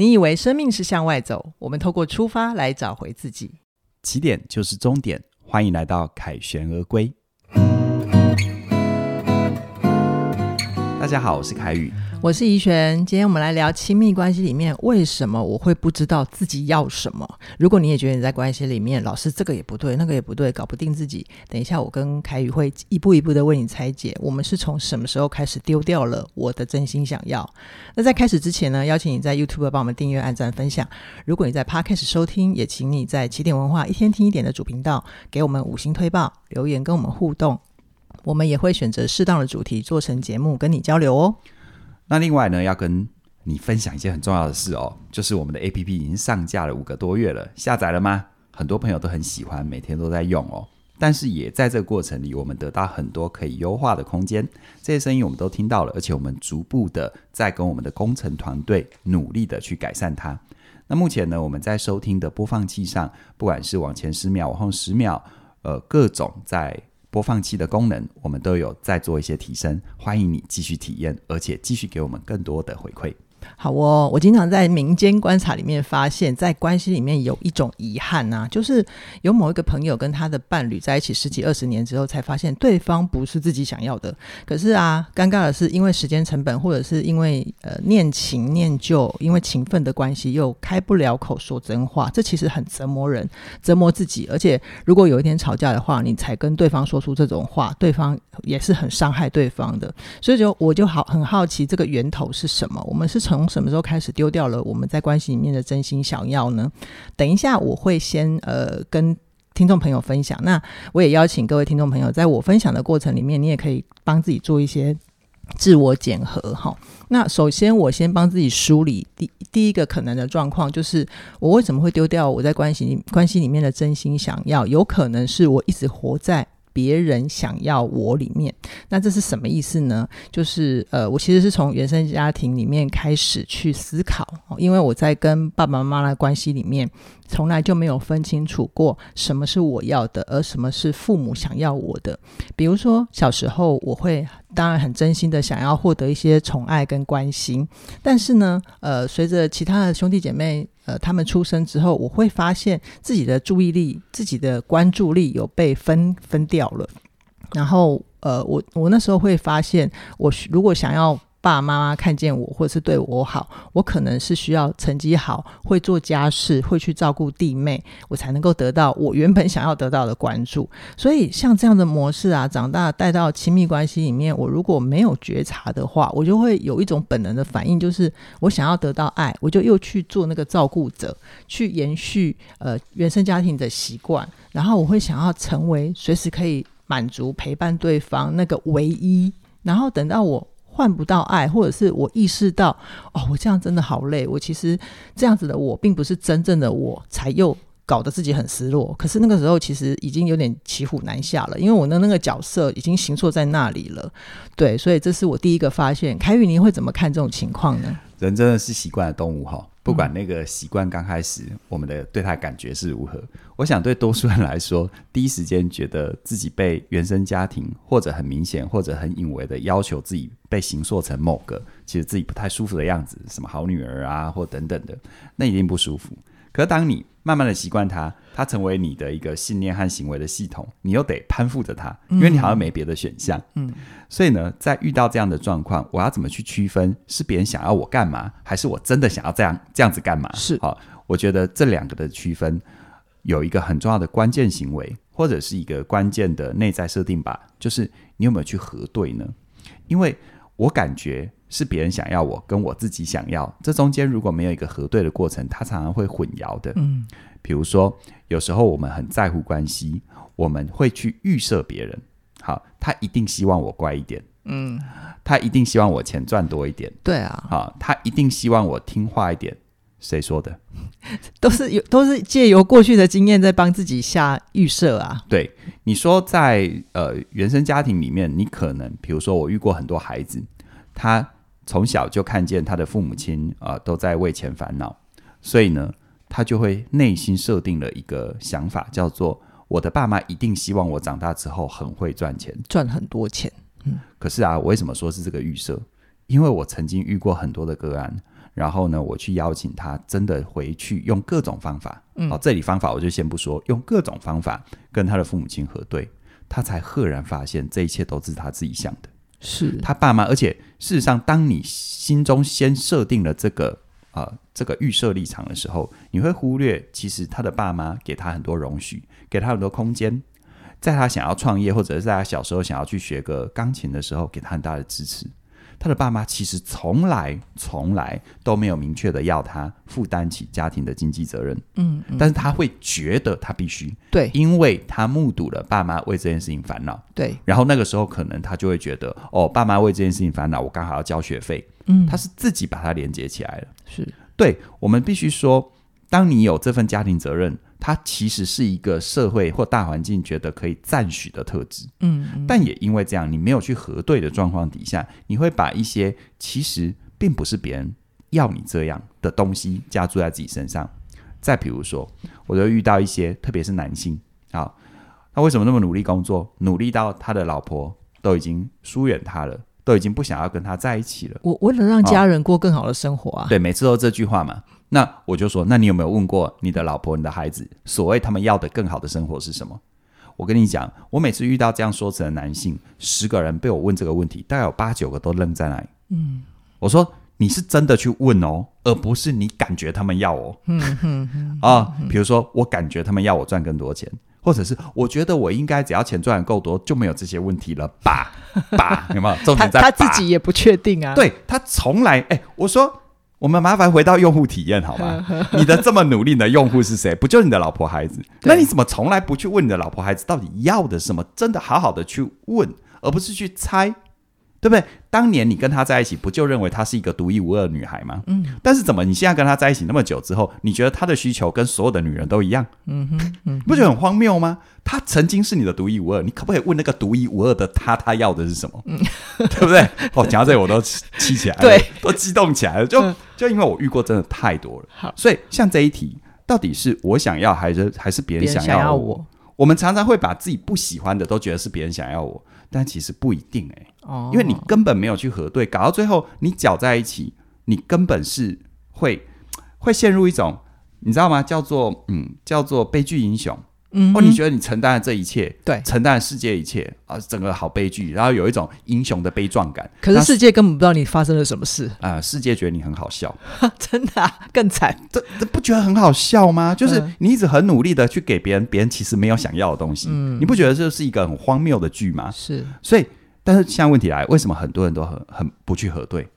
你以为生命是向外走，我们透过出发来找回自己。起点就是终点，欢迎来到凯旋而归。大家好，我是凯宇。我是怡璇，今天我们来聊亲密关系里面为什么我会不知道自己要什么。如果你也觉得你在关系里面老是这个也不对，那个也不对，搞不定自己，等一下我跟凯宇会一步一步的为你拆解。我们是从什么时候开始丢掉了我的真心想要？那在开始之前呢，邀请你在 YouTube 帮我们订阅、按赞、分享。如果你在 Podcast 收听，也请你在起点文化一天听一点的主频道给我们五星推报、留言跟我们互动。我们也会选择适当的主题做成节目跟你交流哦。那另外呢，要跟你分享一件很重要的事哦，就是我们的 APP 已经上架了五个多月了，下载了吗？很多朋友都很喜欢，每天都在用哦。但是也在这个过程里，我们得到很多可以优化的空间，这些声音我们都听到了，而且我们逐步的在跟我们的工程团队努力的去改善它。那目前呢，我们在收听的播放器上，不管是往前十秒、往后十秒，呃，各种在。播放器的功能，我们都有在做一些提升，欢迎你继续体验，而且继续给我们更多的回馈。好哦，我经常在民间观察里面发现，在关系里面有一种遗憾呐、啊，就是有某一个朋友跟他的伴侣在一起十几二十年之后，才发现对方不是自己想要的。可是啊，尴尬的是，因为时间成本，或者是因为呃念情念旧，因为情分的关系，又开不了口说真话，这其实很折磨人，折磨自己。而且，如果有一天吵架的话，你才跟对方说出这种话，对方也是很伤害对方的。所以就我就好很好奇，这个源头是什么？我们是从从什么时候开始丢掉了我们在关系里面的真心想要呢？等一下我会先呃跟听众朋友分享。那我也邀请各位听众朋友，在我分享的过程里面，你也可以帮自己做一些自我检核哈。那首先我先帮自己梳理第第一个可能的状况，就是我为什么会丢掉我在关系关系里面的真心想要？有可能是我一直活在。别人想要我里面，那这是什么意思呢？就是呃，我其实是从原生家庭里面开始去思考，因为我在跟爸爸妈妈的关系里面，从来就没有分清楚过什么是我要的，而什么是父母想要我的。比如说小时候，我会当然很真心的想要获得一些宠爱跟关心，但是呢，呃，随着其他的兄弟姐妹。呃，他们出生之后，我会发现自己的注意力、自己的关注力有被分分掉了。然后，呃，我我那时候会发现，我如果想要。爸爸妈妈看见我，或者是对我好，我可能是需要成绩好，会做家事，会去照顾弟妹，我才能够得到我原本想要得到的关注。所以像这样的模式啊，长大带到亲密关系里面，我如果没有觉察的话，我就会有一种本能的反应，就是我想要得到爱，我就又去做那个照顾者，去延续呃原生家庭的习惯，然后我会想要成为随时可以满足陪伴对方那个唯一，然后等到我。换不到爱，或者是我意识到，哦，我这样真的好累。我其实这样子的我，并不是真正的我，才又搞得自己很失落。可是那个时候，其实已经有点骑虎难下了，因为我的那个角色已经行错在那里了。对，所以这是我第一个发现。凯宇，你会怎么看这种情况呢？人真的是习惯的动物哈。不管那个习惯刚开始，我们的对他的感觉是如何，我想对多数人来说，第一时间觉得自己被原生家庭或者很明显或者很隐微的要求自己被形塑成某个其实自己不太舒服的样子，什么好女儿啊或等等的，那一定不舒服。可是当你慢慢的习惯它，它成为你的一个信念和行为的系统，你又得攀附着它，因为你好像没别的选项。嗯，所以呢，在遇到这样的状况，我要怎么去区分是别人想要我干嘛，还是我真的想要这样这样子干嘛？是好，我觉得这两个的区分有一个很重要的关键行为，或者是一个关键的内在设定吧，就是你有没有去核对呢？因为我感觉。是别人想要我，跟我自己想要，这中间如果没有一个核对的过程，它常常会混淆的。嗯，比如说，有时候我们很在乎关系，我们会去预设别人，好，他一定希望我乖一点，嗯，他一定希望我钱赚多一点，对啊，好，他一定希望我听话一点，谁说的？都是有，都是借由过去的经验在帮自己下预设啊。对，你说在呃原生家庭里面，你可能，比如说我遇过很多孩子，他。从小就看见他的父母亲啊、呃、都在为钱烦恼，所以呢，他就会内心设定了一个想法，叫做我的爸妈一定希望我长大之后很会赚钱，赚很多钱。嗯，可是啊，我为什么说是这个预设？因为我曾经遇过很多的个案，然后呢，我去邀请他真的回去用各种方法，嗯，哦，这里方法我就先不说，用各种方法跟他的父母亲核对，他才赫然发现这一切都是他自己想的，是他爸妈，而且事实上，当你心中先设定了这个啊、这个预设立场的时候，你会忽略其实他的爸妈给他很多容许，给他很多空间。在他想要创业，或者是在他小时候想要去学个钢琴的时候，给他很大的支持。他的爸妈其实从来从来都没有明确的要他负担起家庭的经济责任。嗯，嗯，但是他会觉得他必须，对，因为他目睹了爸妈为这件事情烦恼。对，然后那个时候可能他就会觉得，哦，爸妈为这件事情烦恼，我刚好要交学费。嗯，他是自己把它连接起来了。是，对，我们必须说，当你有这份家庭责任。它其实是一个社会或大环境觉得可以赞许的特质，嗯，嗯，但也因为这样，你没有去核对的状况底下，你会把一些其实并不是别人要你这样的东西加注在自己身上。再比如说，我就遇到一些，特别是男性，好，他为什么那么努力工作，努力到他的老婆都已经疏远他了，都已经不想要跟他在一起了。我为了让家人过更好的生活啊，对，每次都这句话嘛。那我就说，那你有没有问过你的老婆、你的孩子，所谓他们要的更好的生活是什么？我跟你讲，我每次遇到这样说辞的男性，十个人被我问这个问题，大概有八九个都愣在那里。嗯，我说你是真的去问哦，而不是你感觉他们要哦。嗯哼哼啊，比如说我感觉他们要我赚更多钱，或者是我觉得我应该只要钱赚得够多，就没有这些问题了吧？吧，有没有？重点在他，他自己也不确定啊。对，他从来哎，我说。我们麻烦回到用户体验好吗？你的这么努力的用户是谁？不就是你的老婆孩子？那你怎么从来不去问你的老婆孩子到底要的什么？真的好好的去问，而不是去猜。对不对？当年你跟她在一起，不就认为她是一个独一无二的女孩吗？嗯。但是怎么你现在跟她在一起那么久之后，你觉得她的需求跟所有的女人都一样？嗯哼，嗯哼，不觉得很荒谬吗？她曾经是你的独一无二，你可不可以问那个独一无二的她，她要的是什么？嗯，对不对？哦，讲到这里我都气起来了，对，都激动起来了。就就因为我遇过真的太多了，好，所以像这一题，到底是我想要，还是还是别人想？要我，我们常常会把自己不喜欢的都觉得是别人想要我。但其实不一定哎、欸，哦，因为你根本没有去核对，搞到最后你搅在一起，你根本是会会陷入一种，你知道吗？叫做嗯，叫做悲剧英雄。嗯，哦，你觉得你承担了这一切，对，承担了世界一切啊，整个好悲剧，然后有一种英雄的悲壮感。可是世界根本不知道你发生了什么事啊、呃！世界觉得你很好笑，真的、啊、更惨。这这不觉得很好笑吗？就是你一直很努力的去给别人，别人其实没有想要的东西。嗯，你不觉得这是一个很荒谬的剧吗？是。所以，但是现在问题来，为什么很多人都很很不去核对？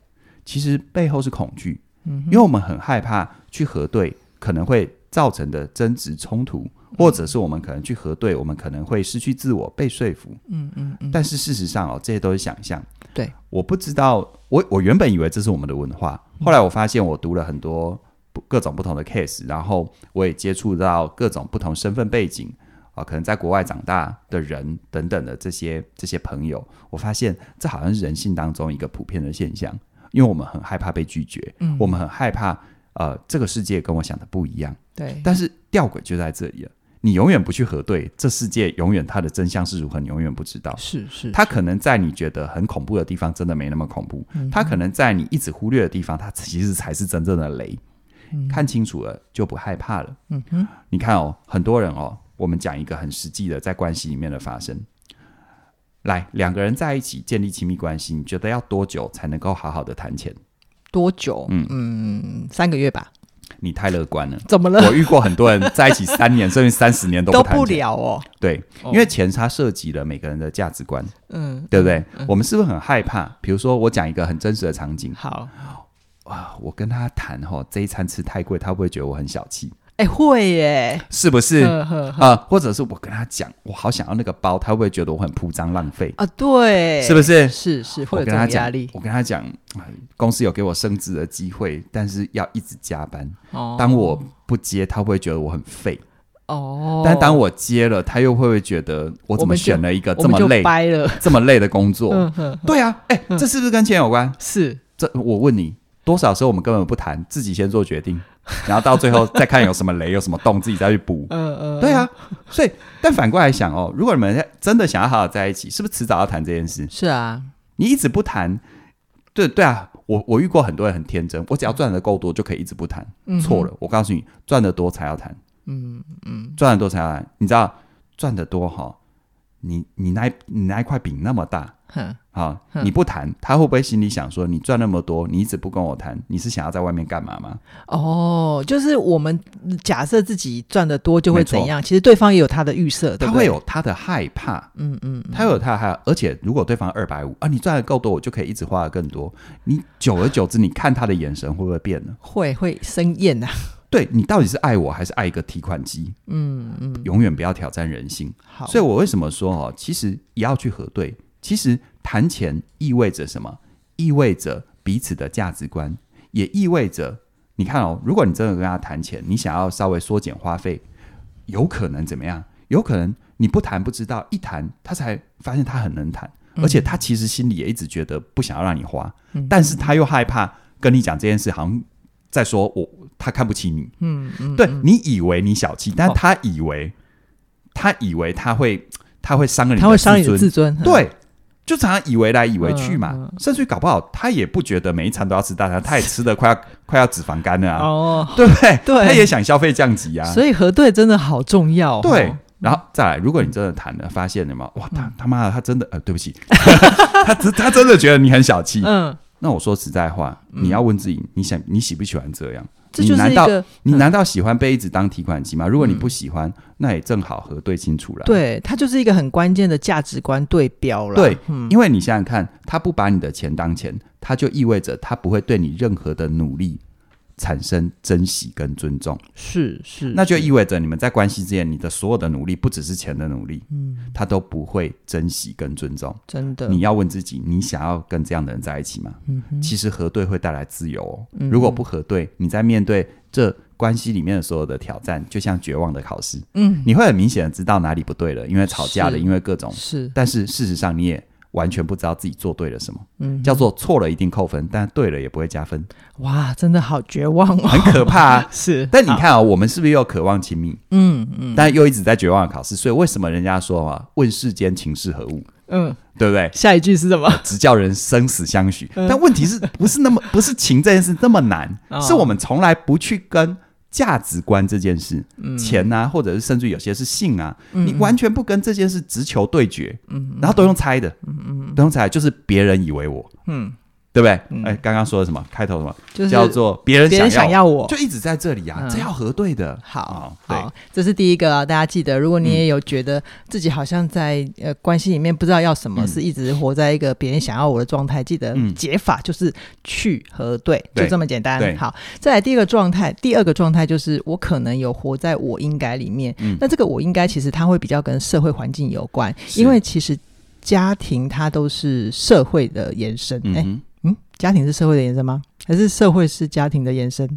其实背后是恐惧，嗯，因为我们很害怕去核对可能会造成的争执冲突。或者是我们可能去核对，我们可能会失去自我，被说服。嗯嗯嗯。但是事实上哦，这些都是想象。对，我不知道，我我原本以为这是我们的文化，后来我发现我读了很多各种不同的 case，然后我也接触到各种不同身份背景啊，可能在国外长大的人等等的这些这些朋友，我发现这好像是人性当中一个普遍的现象，因为我们很害怕被拒绝，嗯，我们很害怕呃，这个世界跟我想的不一样。对，但是吊诡就在这里了。你永远不去核对，这世界永远它的真相是如何，你永远不知道。是是，它可能在你觉得很恐怖的地方，真的没那么恐怖。它、嗯、可能在你一直忽略的地方，它其实才是真正的雷。嗯、看清楚了，就不害怕了。嗯哼，你看哦，很多人哦，我们讲一个很实际的，在关系里面的发生。来，两个人在一起建立亲密关系，你觉得要多久才能够好好的谈钱？多久？嗯嗯，三个月吧。你太乐观了，怎么了？我遇过很多人在一起三年甚至三十年都不谈 都不了哦。对，因为钱它涉及了每个人的价值观，嗯，对不对？嗯、我们是不是很害怕？比如说，我讲一个很真实的场景。好，哇，我跟他谈哈，这一餐吃太贵，他会不会觉得我很小气？哎，会耶，是不是啊？或者是我跟他讲，我好想要那个包，他会不会觉得我很铺张浪费啊？对，是不是？是是，会有这种压力。我跟他讲，公司有给我升职的机会，但是要一直加班。哦当我不接，他会不会觉得我很废？哦，但当我接了，他又会不会觉得我怎么选了一个这么累、这么累的工作？对啊，哎，这是不是跟钱有关？是。这我问你，多少时候我们根本不谈，自己先做决定。然后到最后再看有什么雷，有什么洞，自己再去补。嗯嗯，对啊。所以，但反过来想哦，如果你们真的想要好好在一起，是不是迟早要谈这件事？是啊。你一直不谈，对对啊。我我遇过很多人很天真，我只要赚的够多就可以一直不谈。嗯、错了，我告诉你，赚的多才要谈。嗯嗯，赚的多才要谈。你知道赚的多哈？你你那你那一块饼那么大。哼，好，你不谈，他会不会心里想说，你赚那么多，你一直不跟我谈，你是想要在外面干嘛吗？哦，就是我们假设自己赚的多就会怎样，其实对方也有他的预设，他会有他的害怕，嗯嗯，他有他的害怕，而且如果对方二百五啊，你赚的够多，我就可以一直花的更多，你久而久之，你看他的眼神会不会变呢？会会生厌呐。对，你到底是爱我还是爱一个提款机？嗯嗯，永远不要挑战人性。好，所以我为什么说哦，其实也要去核对。其实谈钱意味着什么？意味着彼此的价值观，也意味着你看哦，如果你真的跟他谈钱，你想要稍微缩减花费，有可能怎么样？有可能你不谈不知道，一谈他才发现他很能谈，而且他其实心里也一直觉得不想要让你花，嗯、但是他又害怕跟你讲这件事，好像在说我他看不起你。嗯嗯，对，你以为你小气，但他以为、哦、他以为他会他会伤了你的自尊，他会伤你的自尊，对。就常常以为来以为去嘛，嗯嗯、甚至于搞不好他也不觉得每一餐都要吃大餐，他也吃的快要 快要脂肪肝了啊，哦，对不对？对，他也想消费降级啊。所以核对真的好重要、哦。对，然后再来，如果你真的谈了，发现了吗？哇，他他妈的，他真的呃，对不起，他他他真的觉得你很小气。嗯，那我说实在话，你要问自己，你想你喜不喜欢这样？这就是一个，你难道你难道喜欢被一直当提款机吗？如果你不喜欢，嗯、那也正好核对清楚了。对，它就是一个很关键的价值观对标了。对，嗯、因为你想想看，他不把你的钱当钱，他就意味着他不会对你任何的努力产生珍惜跟尊重。是是，那就意味着你们在关系之间，你的所有的努力不只是钱的努力，嗯，他都不会珍惜跟尊重。真的，你要问自己，你想要跟这样的人在一起吗？嗯，其实核对会带来自由哦。嗯，如果不核对，你在面对这关系里面的所有的挑战，就像绝望的考试。嗯，你会很明显的知道哪里不对了，因为吵架了，因为各种是。但是事实上，你也完全不知道自己做对了什么。嗯，叫做错了一定扣分，但对了也不会加分。哇，真的好绝望哦，很可怕啊。是，但你看啊，我们是不是又渴望亲密？嗯嗯，但又一直在绝望的考试。所以为什么人家说啊，问世间情是何物？嗯，对不对？下一句是什么？只叫人生死相许。但问题是不是那么不是情这件事那么难？是我们从来不去跟。价值观这件事，嗯、钱啊，或者是甚至有些是性啊，嗯、你完全不跟这件事直球对决，嗯、然后都用猜的，嗯嗯、都用猜，就是别人以为我，嗯对不对？哎、嗯，刚刚说的什么？开头什么？就是叫做别人想要，想要我，就一直在这里啊，嗯、这要核对的。好，对好，这是第一个啊，大家记得，如果你也有觉得自己好像在呃关系里面不知道要什么，嗯、是一直活在一个别人想要我的状态，记得解法就是去核对，嗯、就这么简单。好，再来第二个状态，第二个状态就是我可能有活在我应该里面。嗯、那这个我应该其实它会比较跟社会环境有关，是因为其实家庭它都是社会的延伸。哎、嗯。嗯，家庭是社会的延伸吗？还是社会是家庭的延伸？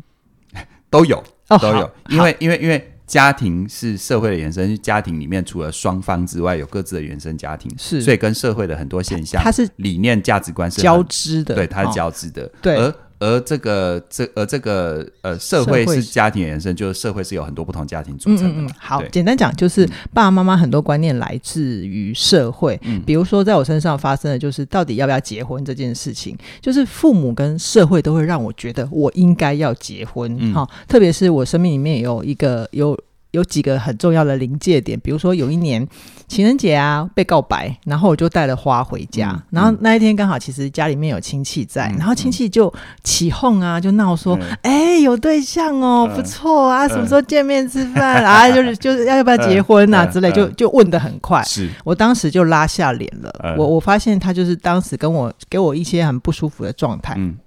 都有，哦、都有。因为，因为，因为家庭是社会的延伸，家庭里面除了双方之外，有各自的原生家庭，是，所以跟社会的很多现象，它是理念、价值观是交织的，对，它是交织的，哦、对。而而这个这而这个呃社会是家庭延伸，就是社会是有很多不同家庭组成的。嗯嗯，好，简单讲就是爸爸妈妈很多观念来自于社会。嗯，比如说在我身上发生的就是到底要不要结婚这件事情，就是父母跟社会都会让我觉得我应该要结婚。哈，特别是我生命里面有一个有。有几个很重要的临界点，比如说有一年情人节啊，被告白，然后我就带了花回家，嗯、然后那一天刚好其实家里面有亲戚在，嗯、然后亲戚就起哄啊，就闹说，哎、嗯，有对象哦，嗯、不错啊，什么时候见面吃饭啊？就是就是要不要结婚啊？之类，就就问的很快，是。我当时就拉下脸了，嗯、我我发现他就是当时跟我给我一些很不舒服的状态。嗯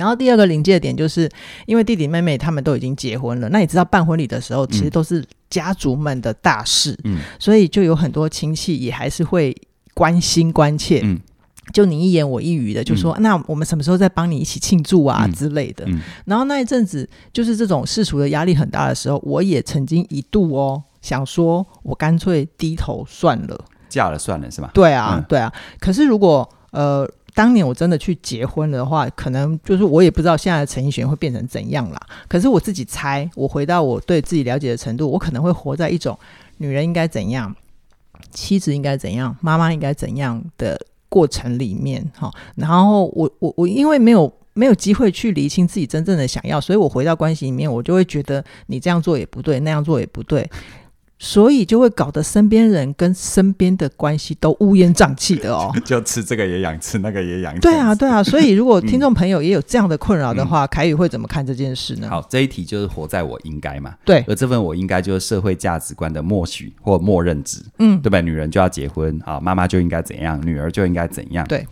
然后第二个临界点就是，因为弟弟妹妹他们都已经结婚了，那你知道办婚礼的时候，其实都是家族们的大事，嗯，所以就有很多亲戚也还是会关心关切，嗯，就你一言我一语的，就说、嗯、那我们什么时候再帮你一起庆祝啊、嗯、之类的。嗯、然后那一阵子就是这种世俗的压力很大的时候，我也曾经一度哦想说，我干脆低头算了，嫁了算了是吧？对啊，嗯、对啊。可是如果呃。当年我真的去结婚的话，可能就是我也不知道现在的陈奕迅会变成怎样啦。可是我自己猜，我回到我对自己了解的程度，我可能会活在一种女人应该怎样，妻子应该怎样，妈妈应该怎样的过程里面哈，然后我我我因为没有没有机会去厘清自己真正的想要，所以我回到关系里面，我就会觉得你这样做也不对，那样做也不对。所以就会搞得身边人跟身边的关系都乌烟瘴气的哦，就吃这个也痒，吃那个也痒。对啊，对啊。所以如果听众朋友也有这样的困扰的话，嗯、凯宇会怎么看这件事呢？好，这一题就是活在我应该嘛。对，而这份我应该就是社会价值观的默许或默认值。嗯，对吧？女人就要结婚啊，妈妈就应该怎样，女儿就应该怎样。对。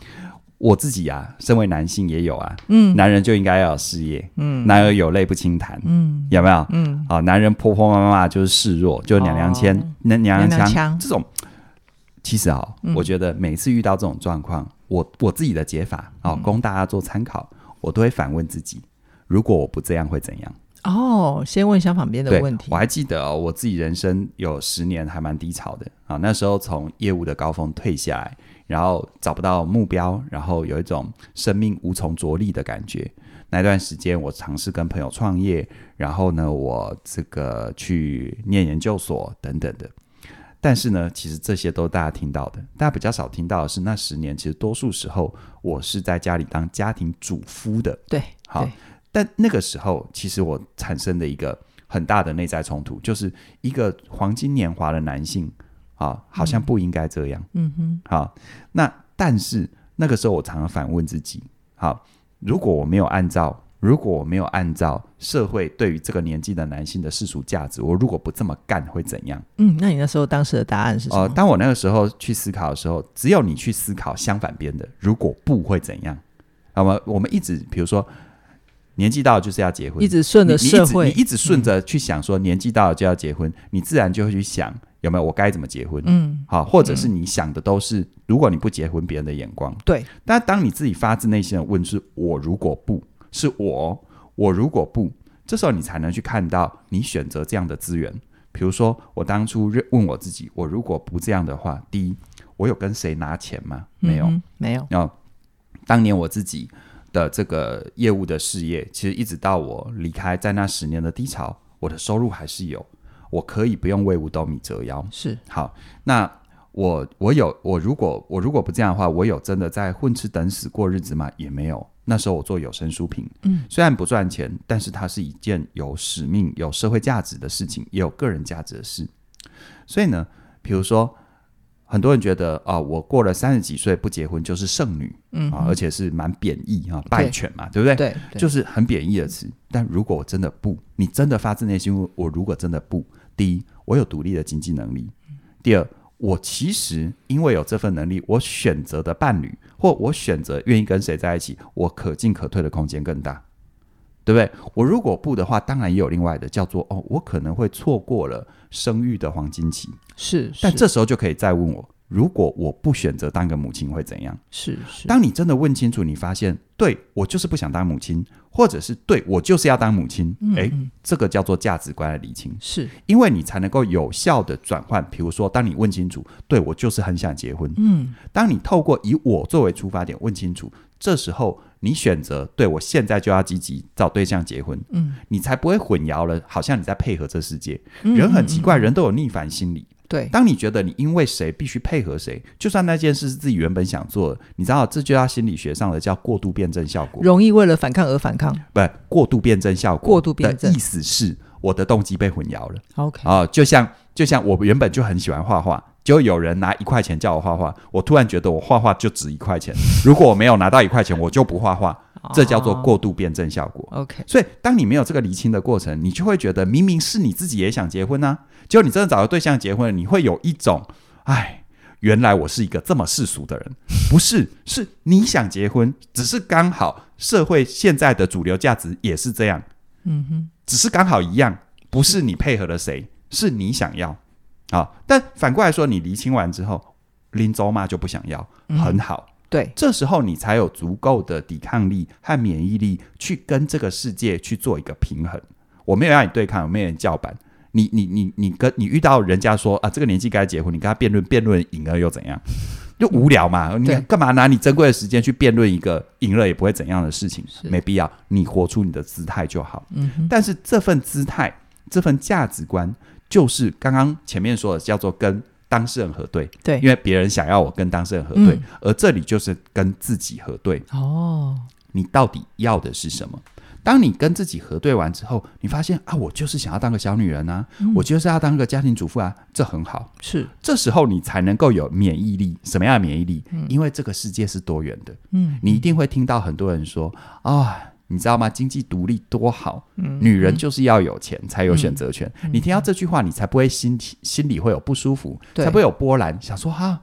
我自己啊，身为男性也有啊，嗯，男人就应该要有事业，嗯，男儿有泪不轻弹，嗯，有没有？嗯，啊，男人婆婆妈妈妈就是示弱，就是娘娘腔，那、哦、娘娘腔这种，其实啊、我觉得每次遇到这种状况，我我自己的解法啊，哦、供大家做参考，嗯、我都会反问自己：如果我不这样会怎样？哦，先问相反边的问题。我还记得哦，我自己人生有十年还蛮低潮的啊，那时候从业务的高峰退下来。然后找不到目标，然后有一种生命无从着力的感觉。那段时间，我尝试跟朋友创业，然后呢，我这个去念研究所等等的。但是呢，其实这些都大家听到的，大家比较少听到的是，那十年其实多数时候我是在家里当家庭主夫的。对，好。但那个时候，其实我产生的一个很大的内在冲突，就是一个黄金年华的男性。啊，好像不应该这样。嗯哼，好，那但是那个时候我常常反问自己：好，如果我没有按照，如果我没有按照社会对于这个年纪的男性的世俗价值，我如果不这么干会怎样？嗯，那你那时候当时的答案是什么？呃，当我那个时候去思考的时候，只有你去思考相反边的，如果不会怎样？那么我们一直比如说年纪到了就是要结婚，一直顺着社会，你一直顺着去想说年纪到了就要结婚，嗯、你自然就会去想。有没有我该怎么结婚？嗯，好，或者是你想的都是，如果你不结婚，别人的眼光。对，但当你自己发自内心的问是“我如果不是我，我如果不”，这时候你才能去看到你选择这样的资源。比如说，我当初问我自己：“我如果不这样的话，第一，我有跟谁拿钱吗？没有，嗯、没有。然后，当年我自己的这个业务的事业，其实一直到我离开，在那十年的低潮，我的收入还是有。”我可以不用为五斗米折腰，是好。那我我有我如果我如果不这样的话，我有真的在混吃等死过日子吗？也没有。那时候我做有声书评，嗯，虽然不赚钱，但是它是一件有使命、有社会价值的事情，也有个人价值的事。所以呢，比如说很多人觉得啊，我过了三十几岁不结婚就是剩女，嗯啊，而且是蛮贬义啊，败犬嘛，对，对不对？对，就是很贬义的词。但如果我真的不，你真的发自内心，我如果真的不。第一，我有独立的经济能力；第二，我其实因为有这份能力，我选择的伴侣或我选择愿意跟谁在一起，我可进可退的空间更大，对不对？我如果不的话，当然也有另外的，叫做哦，我可能会错过了生育的黄金期。是，是，但这时候就可以再问我。如果我不选择当个母亲会怎样？是是。当你真的问清楚，你发现，对，我就是不想当母亲，或者是对，我就是要当母亲。嗯嗯。诶，这个叫做价值观的理清。是，因为你才能够有效的转换。比如说，当你问清楚，对，我就是很想结婚。嗯。当你透过以我作为出发点问清楚，这时候你选择，对，我现在就要积极找对象结婚。嗯。你才不会混淆了，好像你在配合这世界。人很奇怪，人都有逆反心理。对，当你觉得你因为谁必须配合谁，就算那件事是自己原本想做的，你知道这就叫心理学上的叫过度辩证效果，容易为了反抗而反抗，不，过度辩证效果。过度辩证的意思是我的动机被混淆了。OK，啊，就像就像我原本就很喜欢画画，就有人拿一块钱叫我画画，我突然觉得我画画就值一块钱，如果我没有拿到一块钱，我就不画画。这叫做过度辩证效果。Oh, OK，所以当你没有这个厘清的过程，你就会觉得明明是你自己也想结婚啊，结果你真的找到对象结婚了，你会有一种，哎，原来我是一个这么世俗的人，不是，是你想结婚，只是刚好社会现在的主流价值也是这样，嗯哼，只是刚好一样，不是你配合了谁，是你想要啊。但反过来说，你厘清完之后，林州妈就不想要，很好。嗯对，这时候你才有足够的抵抗力和免疫力去跟这个世界去做一个平衡。我没有让你对抗，我没有人叫板。你你你你跟你遇到人家说啊，这个年纪该结婚，你跟他辩论，辩论赢了又怎样？就无聊嘛。你干嘛拿你珍贵的时间去辩论一个赢了也不会怎样的事情？没必要。你活出你的姿态就好。嗯。但是这份姿态，这份价值观，就是刚刚前面说的，叫做跟当事人核对，对，因为别人想要我跟当事人核对，嗯、而这里就是跟自己核对。哦，你到底要的是什么？当你跟自己核对完之后，你发现啊，我就是想要当个小女人啊，嗯、我就是要当个家庭主妇啊，这很好。是，这时候你才能够有免疫力。什么样的免疫力？嗯、因为这个世界是多元的。嗯，你一定会听到很多人说啊。哦你知道吗？经济独立多好，嗯，女人就是要有钱才有选择权。嗯、你听到这句话，你才不会心心里会有不舒服，才不会有波澜，想说哈、啊，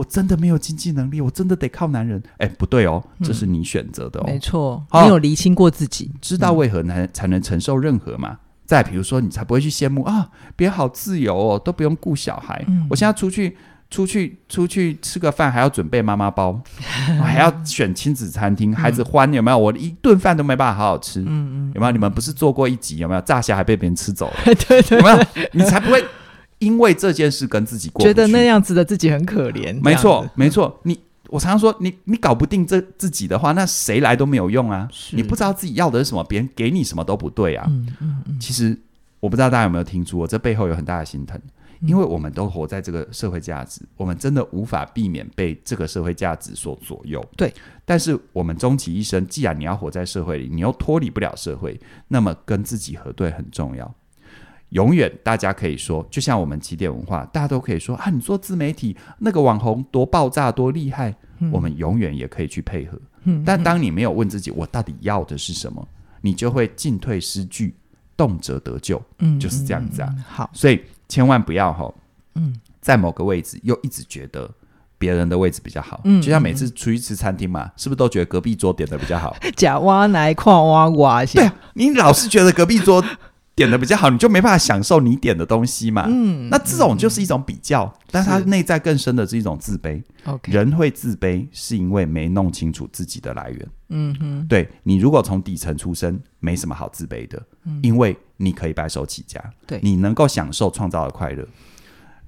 我真的没有经济能力，我真的得靠男人。哎，不对哦，这是你选择的哦，嗯、没错，你有厘清过自己，知道为何男才能承受任何吗？嗯、再比如说，你才不会去羡慕啊，别人好自由哦，都不用顾小孩。嗯、我现在出去。出去出去吃个饭还要准备妈妈包，还要选亲子餐厅，孩子欢有没有？我一顿饭都没办法好好吃，嗯嗯，有没有？你们不是做过一集有没有？炸虾还被别人吃走了，对对，有没有？你才不会因为这件事跟自己过，觉得那样子的自己很可怜。没错没错，你我常常说，你你搞不定这自己的话，那谁来都没有用啊！你不知道自己要的是什么，别人给你什么都不对啊。嗯嗯，其实我不知道大家有没有听出，我这背后有很大的心疼。因为我们都活在这个社会价值，我们真的无法避免被这个社会价值所左右。对，但是我们终其一生，既然你要活在社会里，你又脱离不了社会，那么跟自己核对很重要。永远大家可以说，就像我们起点文化，大家都可以说啊，你做自媒体那个网红多爆炸多厉害，嗯、我们永远也可以去配合。嗯、但当你没有问自己我到底要的是什么，你就会进退失据，动辄得咎。嗯，就是这样子啊。好，所以。千万不要吼，嗯，在某个位置又一直觉得别人的位置比较好，嗯，就像每次出去吃餐厅嘛，是不是都觉得隔壁桌点的比较好？假挖来矿挖挖，对啊，你老是觉得隔壁桌点的比较好，你就没办法享受你点的东西嘛，嗯，那这种就是一种比较，但它内在更深的是一种自卑。OK，人会自卑是因为没弄清楚自己的来源。嗯哼，对，你如果从底层出身，没什么好自卑的，因为。你可以白手起家，对，你能够享受创造的快乐。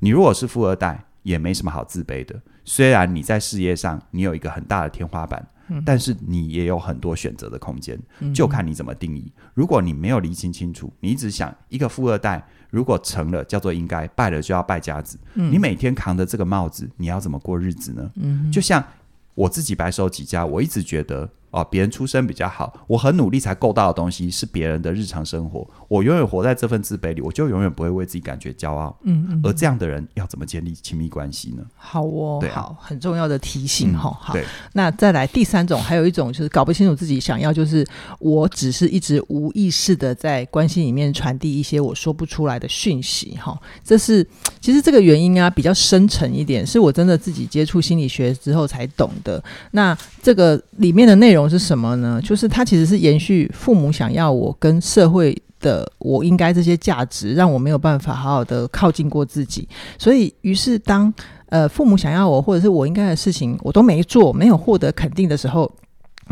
你如果是富二代，也没什么好自卑的。虽然你在事业上你有一个很大的天花板，嗯、但是你也有很多选择的空间，嗯、就看你怎么定义。如果你没有厘清清楚，你一直想一个富二代，如果成了叫做应该，败了就要败家子。嗯、你每天扛着这个帽子，你要怎么过日子呢？嗯、就像我自己白手起家，我一直觉得。哦，别人出身比较好，我很努力才够到的东西是别人的日常生活，我永远活在这份自卑里，我就永远不会为自己感觉骄傲。嗯嗯，而这样的人要怎么建立亲密关系呢？好哦，对啊、好，很重要的提醒哈。嗯、好，对那再来第三种，还有一种就是搞不清楚自己想要，就是我只是一直无意识的在关系里面传递一些我说不出来的讯息哈。这是其实这个原因啊比较深沉一点，是我真的自己接触心理学之后才懂的。那这个里面的内容。是什么呢？就是它其实是延续父母想要我跟社会的我应该这些价值，让我没有办法好好的靠近过自己。所以，于是当呃父母想要我或者是我应该的事情我都没做，没有获得肯定的时候。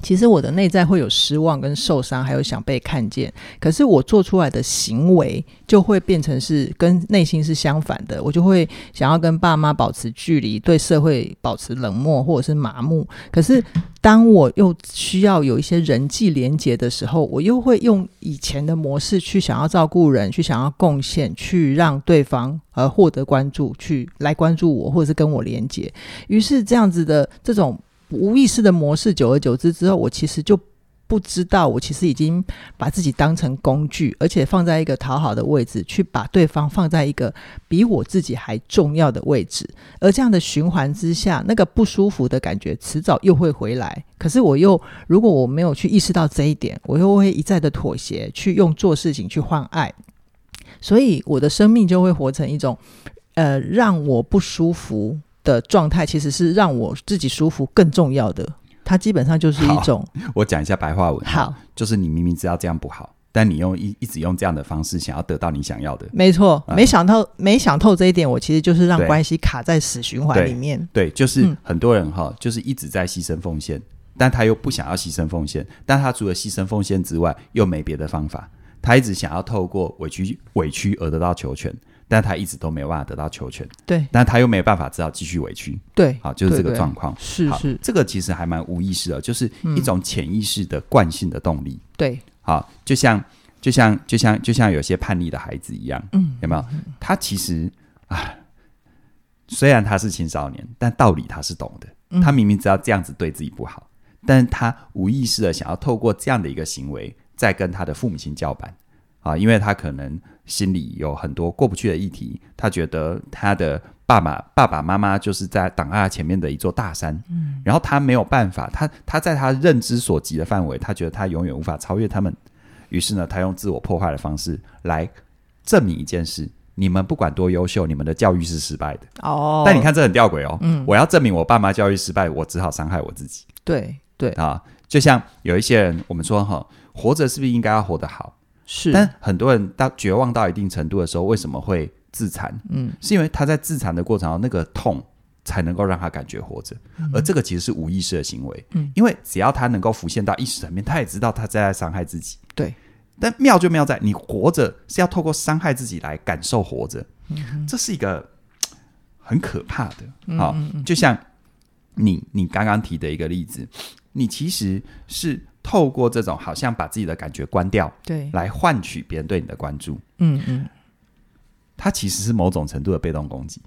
其实我的内在会有失望跟受伤，还有想被看见。可是我做出来的行为就会变成是跟内心是相反的，我就会想要跟爸妈保持距离，对社会保持冷漠或者是麻木。可是当我又需要有一些人际连接的时候，我又会用以前的模式去想要照顾人，去想要贡献，去让对方而获得关注，去来关注我或者是跟我连接。于是这样子的这种。无意识的模式，久而久之之后，我其实就不知道，我其实已经把自己当成工具，而且放在一个讨好的位置，去把对方放在一个比我自己还重要的位置。而这样的循环之下，那个不舒服的感觉迟早又会回来。可是我又，如果我没有去意识到这一点，我又会一再的妥协，去用做事情去换爱，所以我的生命就会活成一种，呃，让我不舒服。的状态其实是让我自己舒服更重要的，它基本上就是一种。我讲一下白话文，好，就是你明明知道这样不好，但你用一一直用这样的方式想要得到你想要的，没错。没想透，嗯、没想透这一点，我其实就是让关系卡在死循环里面。对，对，就是很多人哈，就是一直在牺牲奉献，嗯、但他又不想要牺牲奉献，但他除了牺牲奉献之外，又没别的方法，他一直想要透过委屈委屈而得到求全。但他一直都没有办法得到求全，对，但他又没有办法知道继续委屈，对，好，就是这个状况，是是，这个其实还蛮无意识的，就是一种潜意识的惯性的动力，对，好，就像就像就像就像有些叛逆的孩子一样，嗯，有没有？他其实啊，虽然他是青少年，但道理他是懂的。嗯、他明明知道这样子对自己不好，但他无意识的想要透过这样的一个行为，再跟他的父母亲叫板啊，因为他可能心里有很多过不去的议题，他觉得他的爸爸爸爸妈妈就是在挡在他前面的一座大山，嗯，然后他没有办法，他他在他认知所及的范围，他觉得他永远无法超越他们，于是呢，他用自我破坏的方式来证明一件事。你们不管多优秀，你们的教育是失败的哦。但你看这很吊诡哦。嗯，我要证明我爸妈教育失败，我只好伤害我自己。对对啊，就像有一些人，我们说哈，活着是不是应该要活得好？是。但很多人到绝望到一定程度的时候，为什么会自残？嗯，是因为他在自残的过程中，那个痛才能够让他感觉活着，嗯，而这个其实是无意识的行为。嗯，因为只要他能够浮现到意识层面，他也知道他在伤害自己。对。但妙就妙在，你活着是要透过伤害自己来感受活着。嗯、这是一个很可怕的，好、嗯嗯，就像你你刚刚提的一个例子，你其实是透过这种好像把自己的感觉关掉，对，来换取别人对你的关注，嗯嗯，它其实是某种程度的被动攻击，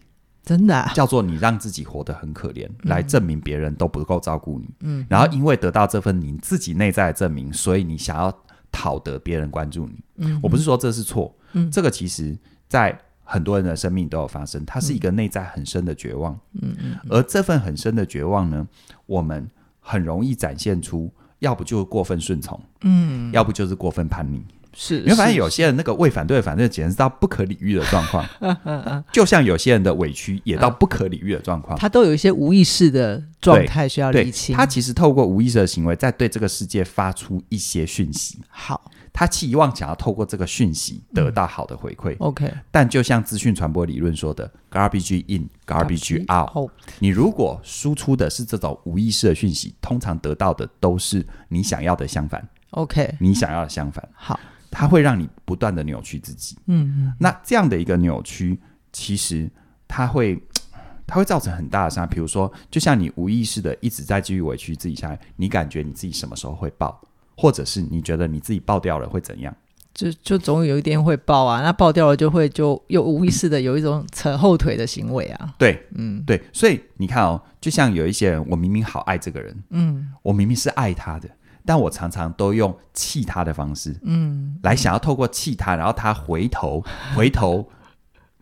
真的、啊、叫做你让自己活得很可怜、嗯，来证明别人都不够照顾你，嗯，然后因为得到这份你自己内在的证明，所以你想要讨得别人关注你，嗯，我不是说这是错，嗯，这个其实在。很多人的生命都有发生，它是一个内在很深的绝望。嗯嗯，而这份很深的绝望呢，我们很容易展现出，要不就是过分顺从，嗯，要不就是过分叛逆。是，你会发现有些人那个为反对反对，简直到不可理喻的状况。就像有些人的委屈也到不可理喻的状况，他都有一些无意识的状态需要理清。他其实透过无意识的行为，在对这个世界发出一些讯息。好。他期望想要透过这个讯息得到好的回馈。嗯、OK，但就像资讯传播理论说的，garbage in, garbage out。哦，你如果输出的是这种无意识的讯息，通常得到的都是你想要的相反。OK，你想要的相反。好，它会让你不断的扭曲自己。嗯嗯。那这样的一个扭曲，其实它会，它会造成很大的伤害。比如说，就像你无意识的一直在继续委屈自己下来，你感觉你自己什么时候会爆？或者是你觉得你自己爆掉了会怎样？就就总有一天会爆啊！那爆掉了就会就又无意识的有一种扯后腿的行为啊。对，嗯，对，所以你看哦，就像有一些人，我明明好爱这个人，嗯，我明明是爱他的，但我常常都用气他的方式，嗯，来想要透过气他，然后他回头 回头，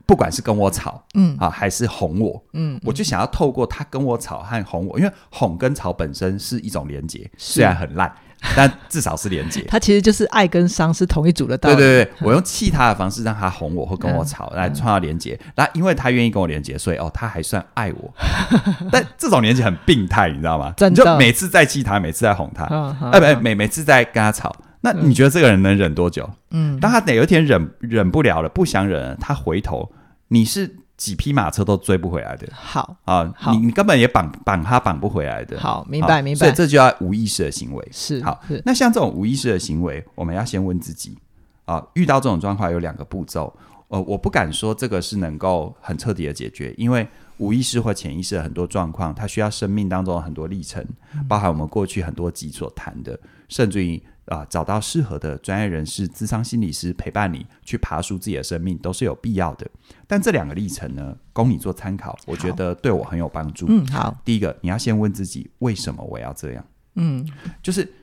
不管是跟我吵，嗯。啊，还是哄我，嗯，我就想要透过他跟我吵和哄我，因为哄跟吵本身是一种连结，虽然很烂。但至少是连接，他其实就是爱跟伤是同一组的道理。对 对对，我用气他的方式让他哄我或跟我吵，嗯、来创造连接。那、嗯、因为他愿意跟我连接，所以哦，他还算爱我。但这种连接很病态，你知道吗？你就每次在气他，每次在哄他，哎，每每次在跟他吵。那你觉得这个人能忍多久？嗯，当他哪有一天忍忍不了了，不想忍了，他回头，你是。几匹马车都追不回来的。好啊，你你根本也绑绑他绑不回来的。好，明白明白。所以这就要无意识的行为。是好是。那像这种无意识的行为，我们要先问自己啊，遇到这种状况有两个步骤。呃，我不敢说这个是能够很彻底的解决，因为无意识或潜意识的很多状况，它需要生命当中的很多历程，包含我们过去很多集所谈的，甚至于。啊，找到适合的专业人士、智商心理师陪伴你去爬梳自己的生命，都是有必要的。但这两个历程呢，供你做参考，我觉得对我很有帮助。嗯，好。第一个，你要先问自己，为什么我要这样？嗯，就是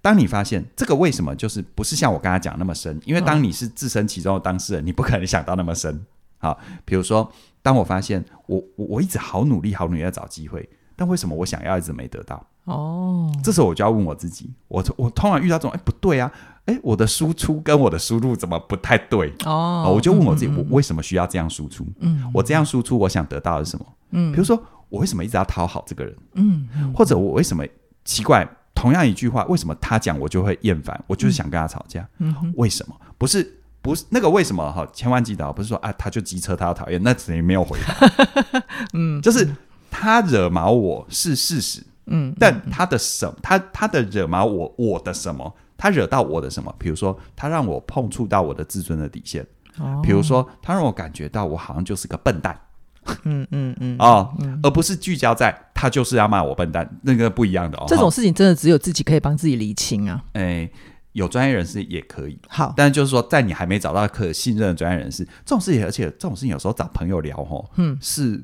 当你发现这个为什么，就是不是像我刚才讲那么深，因为当你是置身其中的当事人，你不可能想到那么深。好，比如说，当我发现我我我一直好努力、好努力在找机会，但为什么我想要一直没得到？哦，这时候我就要问我自己，我我通常遇到这种，哎，不对啊，哎，我的输出跟我的输入怎么不太对？哦，我就问我自己，嗯嗯，我为什么需要这样输出？嗯，我这样输出，我想得到的是什么？嗯，比如说，我为什么一直要讨好这个人？嗯，嗯，或者我为什么奇怪？同样一句话，为什么他讲我就会厌烦？我就是想跟他吵架。嗯，为什么？不是不是那个为什么？哈，千万记得，不是说啊，他就机车，他要讨厌，那等于没有回答。嗯，就是他惹毛我是事实。嗯，但他的什么，他他的惹毛我，我的什么？他惹到我的什么？比如说，他让我碰触到我的自尊的底线。哦，比如说，他让我感觉到我好像就是个笨蛋。嗯嗯嗯，哦嗯，而不是聚焦在他就是要骂我笨蛋，那个不一样的哦。这种事情真的只有自己可以帮自己理清啊。哎，有专业人士也可以。好，但是就是说，在你还没找到可信任的专业人士，这种事情，而且这种事情有时候找朋友聊，吼，嗯，是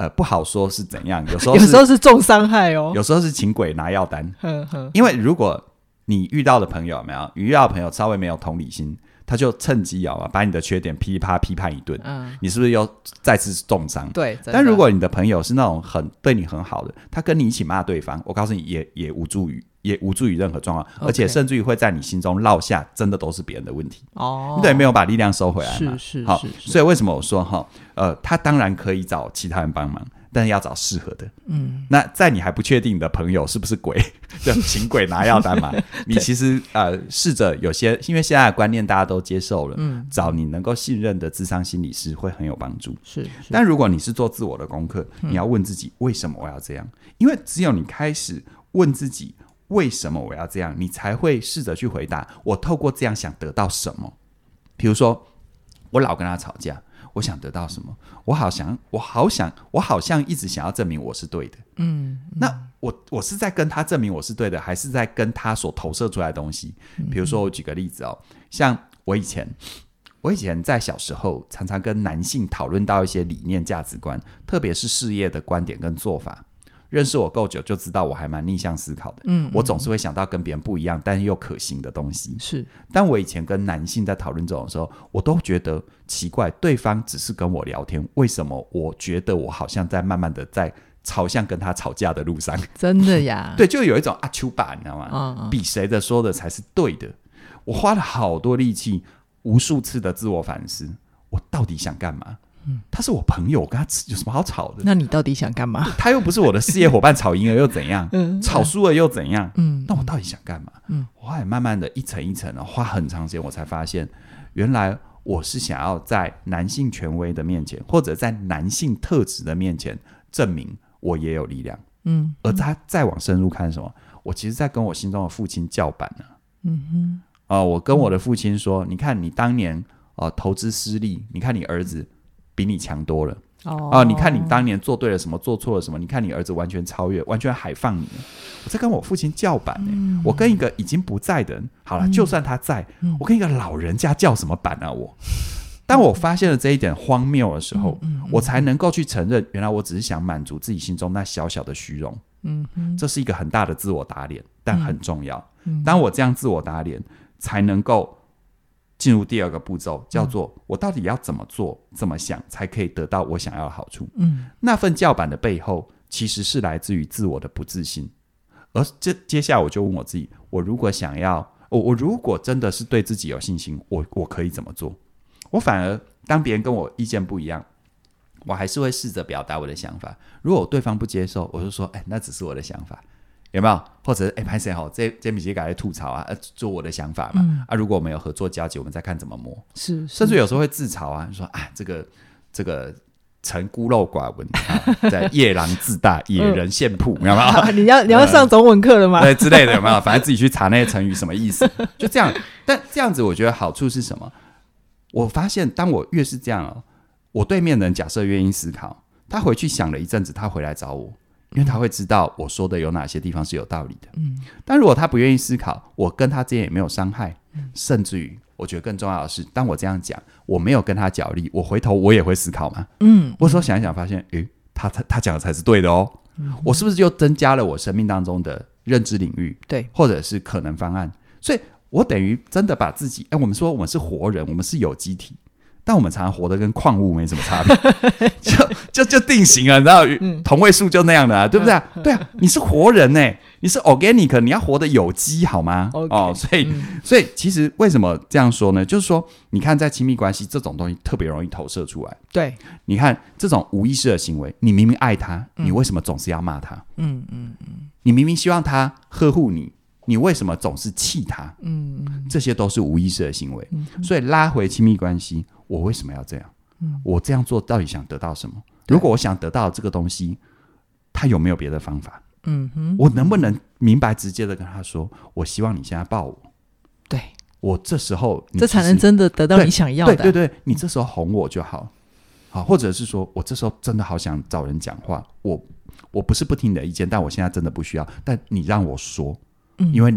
呃不好说是怎样，有时候 有时候是重伤害哦，有时候是请鬼拿药单。呵呵因为如果你遇到的朋友有没有，你遇到的朋友稍微没有同理心。他就趁机啊，把你的缺点噼啪批判一顿，嗯，你是不是又再次重伤？对。但如果你的朋友是那种很对你很好的，他跟你一起骂对方，我告诉你也，也也无助于，也无助于任何状况.而且甚至于会在你心中落下，真的都是别人的问题。哦，你等于没有把力量收回来嘛？是是，好，是所以为什么我说哈，呃，他当然可以找其他人帮忙。但是要找适合的，嗯，那在你还不确定你的朋友是不是鬼，就请鬼拿药单嘛。你其实呃试着有些，因为现在的观念大家都接受了，嗯，找你能够信任的智商心理师会很有帮助。是，是，但如果你是做自我的功课，你要问自己为什么我要这样？因为只有你开始问自己为什么我要这样，你才会试着去回答我透过这样想得到什么。比如说，我老跟他吵架。我想得到什么？我好想，我好想，我好像一直想要证明我是对的。嗯，嗯，那我我是在跟他证明我是对的，还是在跟他所投射出来的东西？比如说，我举个例子哦，像我以前，我以前在小时候常常跟男性讨论到一些理念、价值观，特别是事业的观点跟做法。认识我够久，就知道我还蛮逆向思考的。嗯，嗯，我总是会想到跟别人不一样，但是又可行的东西。是，但我以前跟男性在讨论这种的时候，我都觉得奇怪，对方只是跟我聊天，为什么我觉得我好像在慢慢的在朝向跟他吵架的路上？真的呀？对，就有一种阿丘巴，你知道吗？嗯嗯，比谁的说的才是对的？我花了好多力气，无数次的自我反思，我到底想干嘛？嗯，他是我朋友，我跟他有什么好吵的？那你到底想干嘛？他又不是我的事业伙伴，吵赢了又怎样？嗯，吵输了又怎样？嗯，那我到底想干嘛？嗯，我还慢慢的一层一层的花很长时间，我才发现，原来我是想要在男性权威的面前，或者在男性特质的面前，证明我也有力量。嗯，而他再往深入看什么？我其实，在跟我心中的父亲叫板呢。嗯哼，啊，我跟我的父亲说，你看你当年啊投资失利，你看你儿子。比你强多了哦、啊！你看你当年做对了什么，做错了什么？你看你儿子完全超越，完全海放你。我在跟我父亲叫板呢、欸。嗯、我跟一个已经不在的人，好了，嗯、就算他在，嗯、我跟一个老人家叫什么板啊？我，当我发现了这一点荒谬的时候，我才能够去承认，原来我只是想满足自己心中那小小的虚荣。嗯嗯、这是一个很大的自我打脸，但很重要。当我这样自我打脸，才能够。进入第二个步骤，叫做我到底要怎么做、怎么想，才可以得到我想要的好处？嗯，那份叫板的背后，其实是来自于自我的不自信。而这接下来，我就问我自己：我如果想要，我我如果真的是对自己有信心，我我可以怎么做？我反而当别人跟我意见不一样，我还是会试着表达我的想法。如果对方不接受，我就说：哎，那只是我的想法。有没有？或者哎，拍谁好？这这笔节改来吐槽啊？呃，做我的想法嘛。嗯、啊，如果我们有合作交集，我们再看怎么磨。是，是甚至有时候会自嘲啊，说啊，这个这个成孤陋寡闻啊，在夜郎自大，野人献曝，有没有？你要你要上中文课了吗？呃、对之类的，有没有？反正自己去查那些成语什么意思，就这样。但这样子，我觉得好处是什么？我发现，当我越是这样哦，我对面的人假设愿意思考，他回去想了一阵子，他回来找我。因为他会知道我说的有哪些地方是有道理的，嗯，但如果他不愿意思考，我跟他之间也没有伤害，嗯，甚至于我觉得更重要的是，当我这样讲，我没有跟他角力，我回头我也会思考嘛，嗯，我说想一想，发现，诶，他他他讲的才是对的哦，嗯，我是不是就增加了我生命当中的认知领域？对，或者是可能方案？所以我等于真的把自己，诶，我们说我们是活人，我们是有机体。但我们常常活得跟矿物没什么差别，就就就定型了，你知道，嗯、同位素就那样的啊，对不对对啊，你是活人呢，你是 organic，你要活得有机好吗？Okay, 哦，所以，嗯、所以其实为什么这样说呢？就是说，你看，在亲密关系这种东西特别容易投射出来。对，你看这种无意识的行为，你明明爱他，你为什么总是要骂他？嗯嗯嗯，你明明希望他呵护你。你为什么总是气他？嗯，这些都是无意识的行为。嗯、所以拉回亲密关系，我为什么要这样？嗯、我这样做到底想得到什么？如果我想得到这个东西，他有没有别的方法？嗯哼，我能不能明白直接的跟他说，我希望你现在抱我？对，我这时候这才能真的得到你想要的。对对对，你这时候哄我就好。好，或者是说我这时候真的好想找人讲话，我我不是不听你的意见，但我现在真的不需要。但你让我说。因为，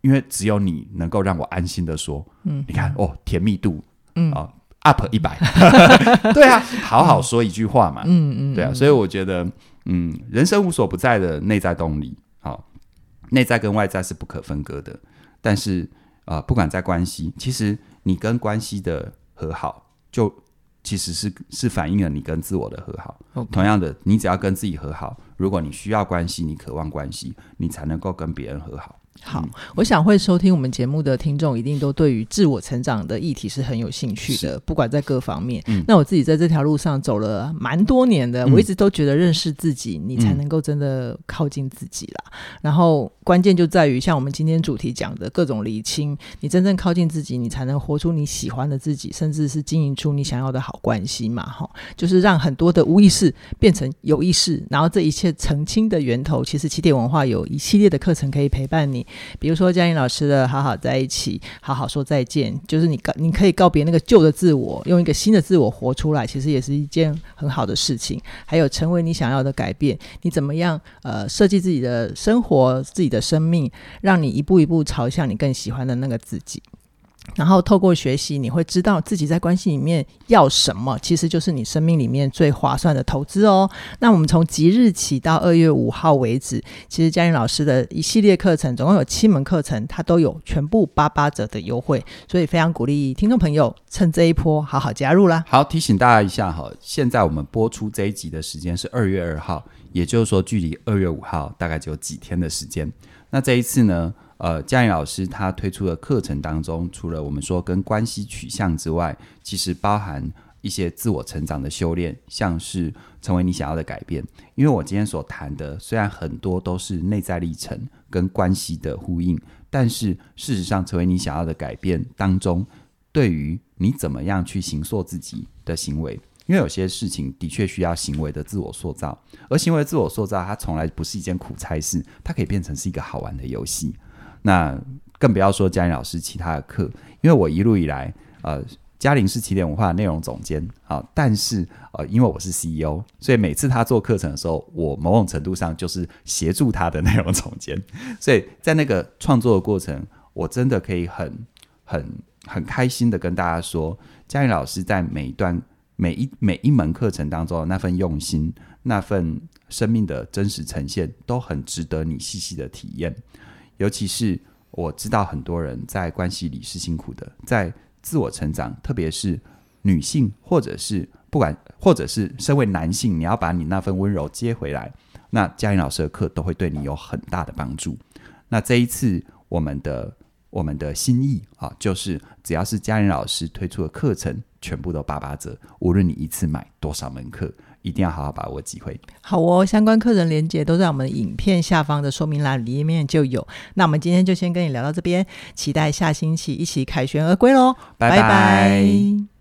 因为只有你能够让我安心的说，嗯，你看哦，甜蜜度，嗯啊，up 一百。对啊，好好说一句话嘛。嗯嗯，对啊，所以我觉得，嗯，人生无所不在的内在动力，好，内在跟外在是不可分割的。但是啊、呃，不管在关系，其实你跟关系的和好，就其实是是反映了你跟自我的和好。Okay. 同样的，你只要跟自己和好，如果你需要关系，你渴望关系，你才能够跟别人和好。好，嗯、我想会收听我们节目的听众，一定都对于自我成长的议题是很有兴趣的，不管在各方面。嗯、那我自己在这条路上走了蛮多年的，嗯、我一直都觉得认识自己，你才能够真的靠近自己啦。嗯、然后关键就在于像我们今天主题讲的各种厘清，你真正靠近自己，你才能活出你喜欢的自己，甚至是经营出你想要的好关系嘛。哈，就是让很多的无意识变成有意识，然后这一切澄清的源头，其实起点文化有一系列的课程可以陪伴你。比如说嘉玲老师的“好好在一起，好好说再见”，就是你告你可以告别那个旧的自我，用一个新的自我活出来，其实也是一件很好的事情。还有成为你想要的改变，你怎么样呃设计自己的生活、自己的生命，让你一步一步朝向你更喜欢的那个自己。然后透过学习，你会知道自己在关系里面要什么，其实就是你生命里面最划算的投资哦。那我们从即日起到二月五号为止，其实嘉玲老师的一系列课程总共有七门课程，它都有全部八八折的优惠，所以非常鼓励听众朋友趁这一波好好加入啦。好，提醒大家一下哈，现在我们播出这一集的时间是二月二号，也就是说距离二月五号大概只有几天的时间。那这一次呢？呃，嘉玲老师他推出的课程当中，除了我们说跟关系取向之外，其实包含一些自我成长的修炼，像是成为你想要的改变。因为我今天所谈的，虽然很多都是内在历程跟关系的呼应，但是事实上，成为你想要的改变当中，对于你怎么样去形塑自己的行为，因为有些事情的确需要行为的自我塑造，而行为自我塑造，它从来不是一件苦差事，它可以变成是一个好玩的游戏。那更不要说嘉玲老师其他的课，因为我一路以来，呃，嘉玲是起点文化的内容总监啊，但是呃，因为我是 CEO，所以每次他做课程的时候，我某种程度上就是协助他的内容总监，所以在那个创作的过程，我真的可以很很很开心的跟大家说，嘉玲老师在每一段每一每一门课程当中的那份用心，那份生命的真实呈现，都很值得你细细的体验。尤其是我知道很多人在关系里是辛苦的，在自我成长，特别是女性，或者是不管，或者是身为男性，你要把你那份温柔接回来，那嘉玲老师的课都会对你有很大的帮助。那这一次我们的我们的心意啊，就是只要是嘉玲老师推出的课程，全部都八八折，无论你一次买多少门课。一定要好好把握机会。好哦，相关课程连接都在我们的影片下方的说明栏里面就有。那我们今天就先跟你聊到这边，期待下星期一起凯旋而归喽，拜拜。拜拜。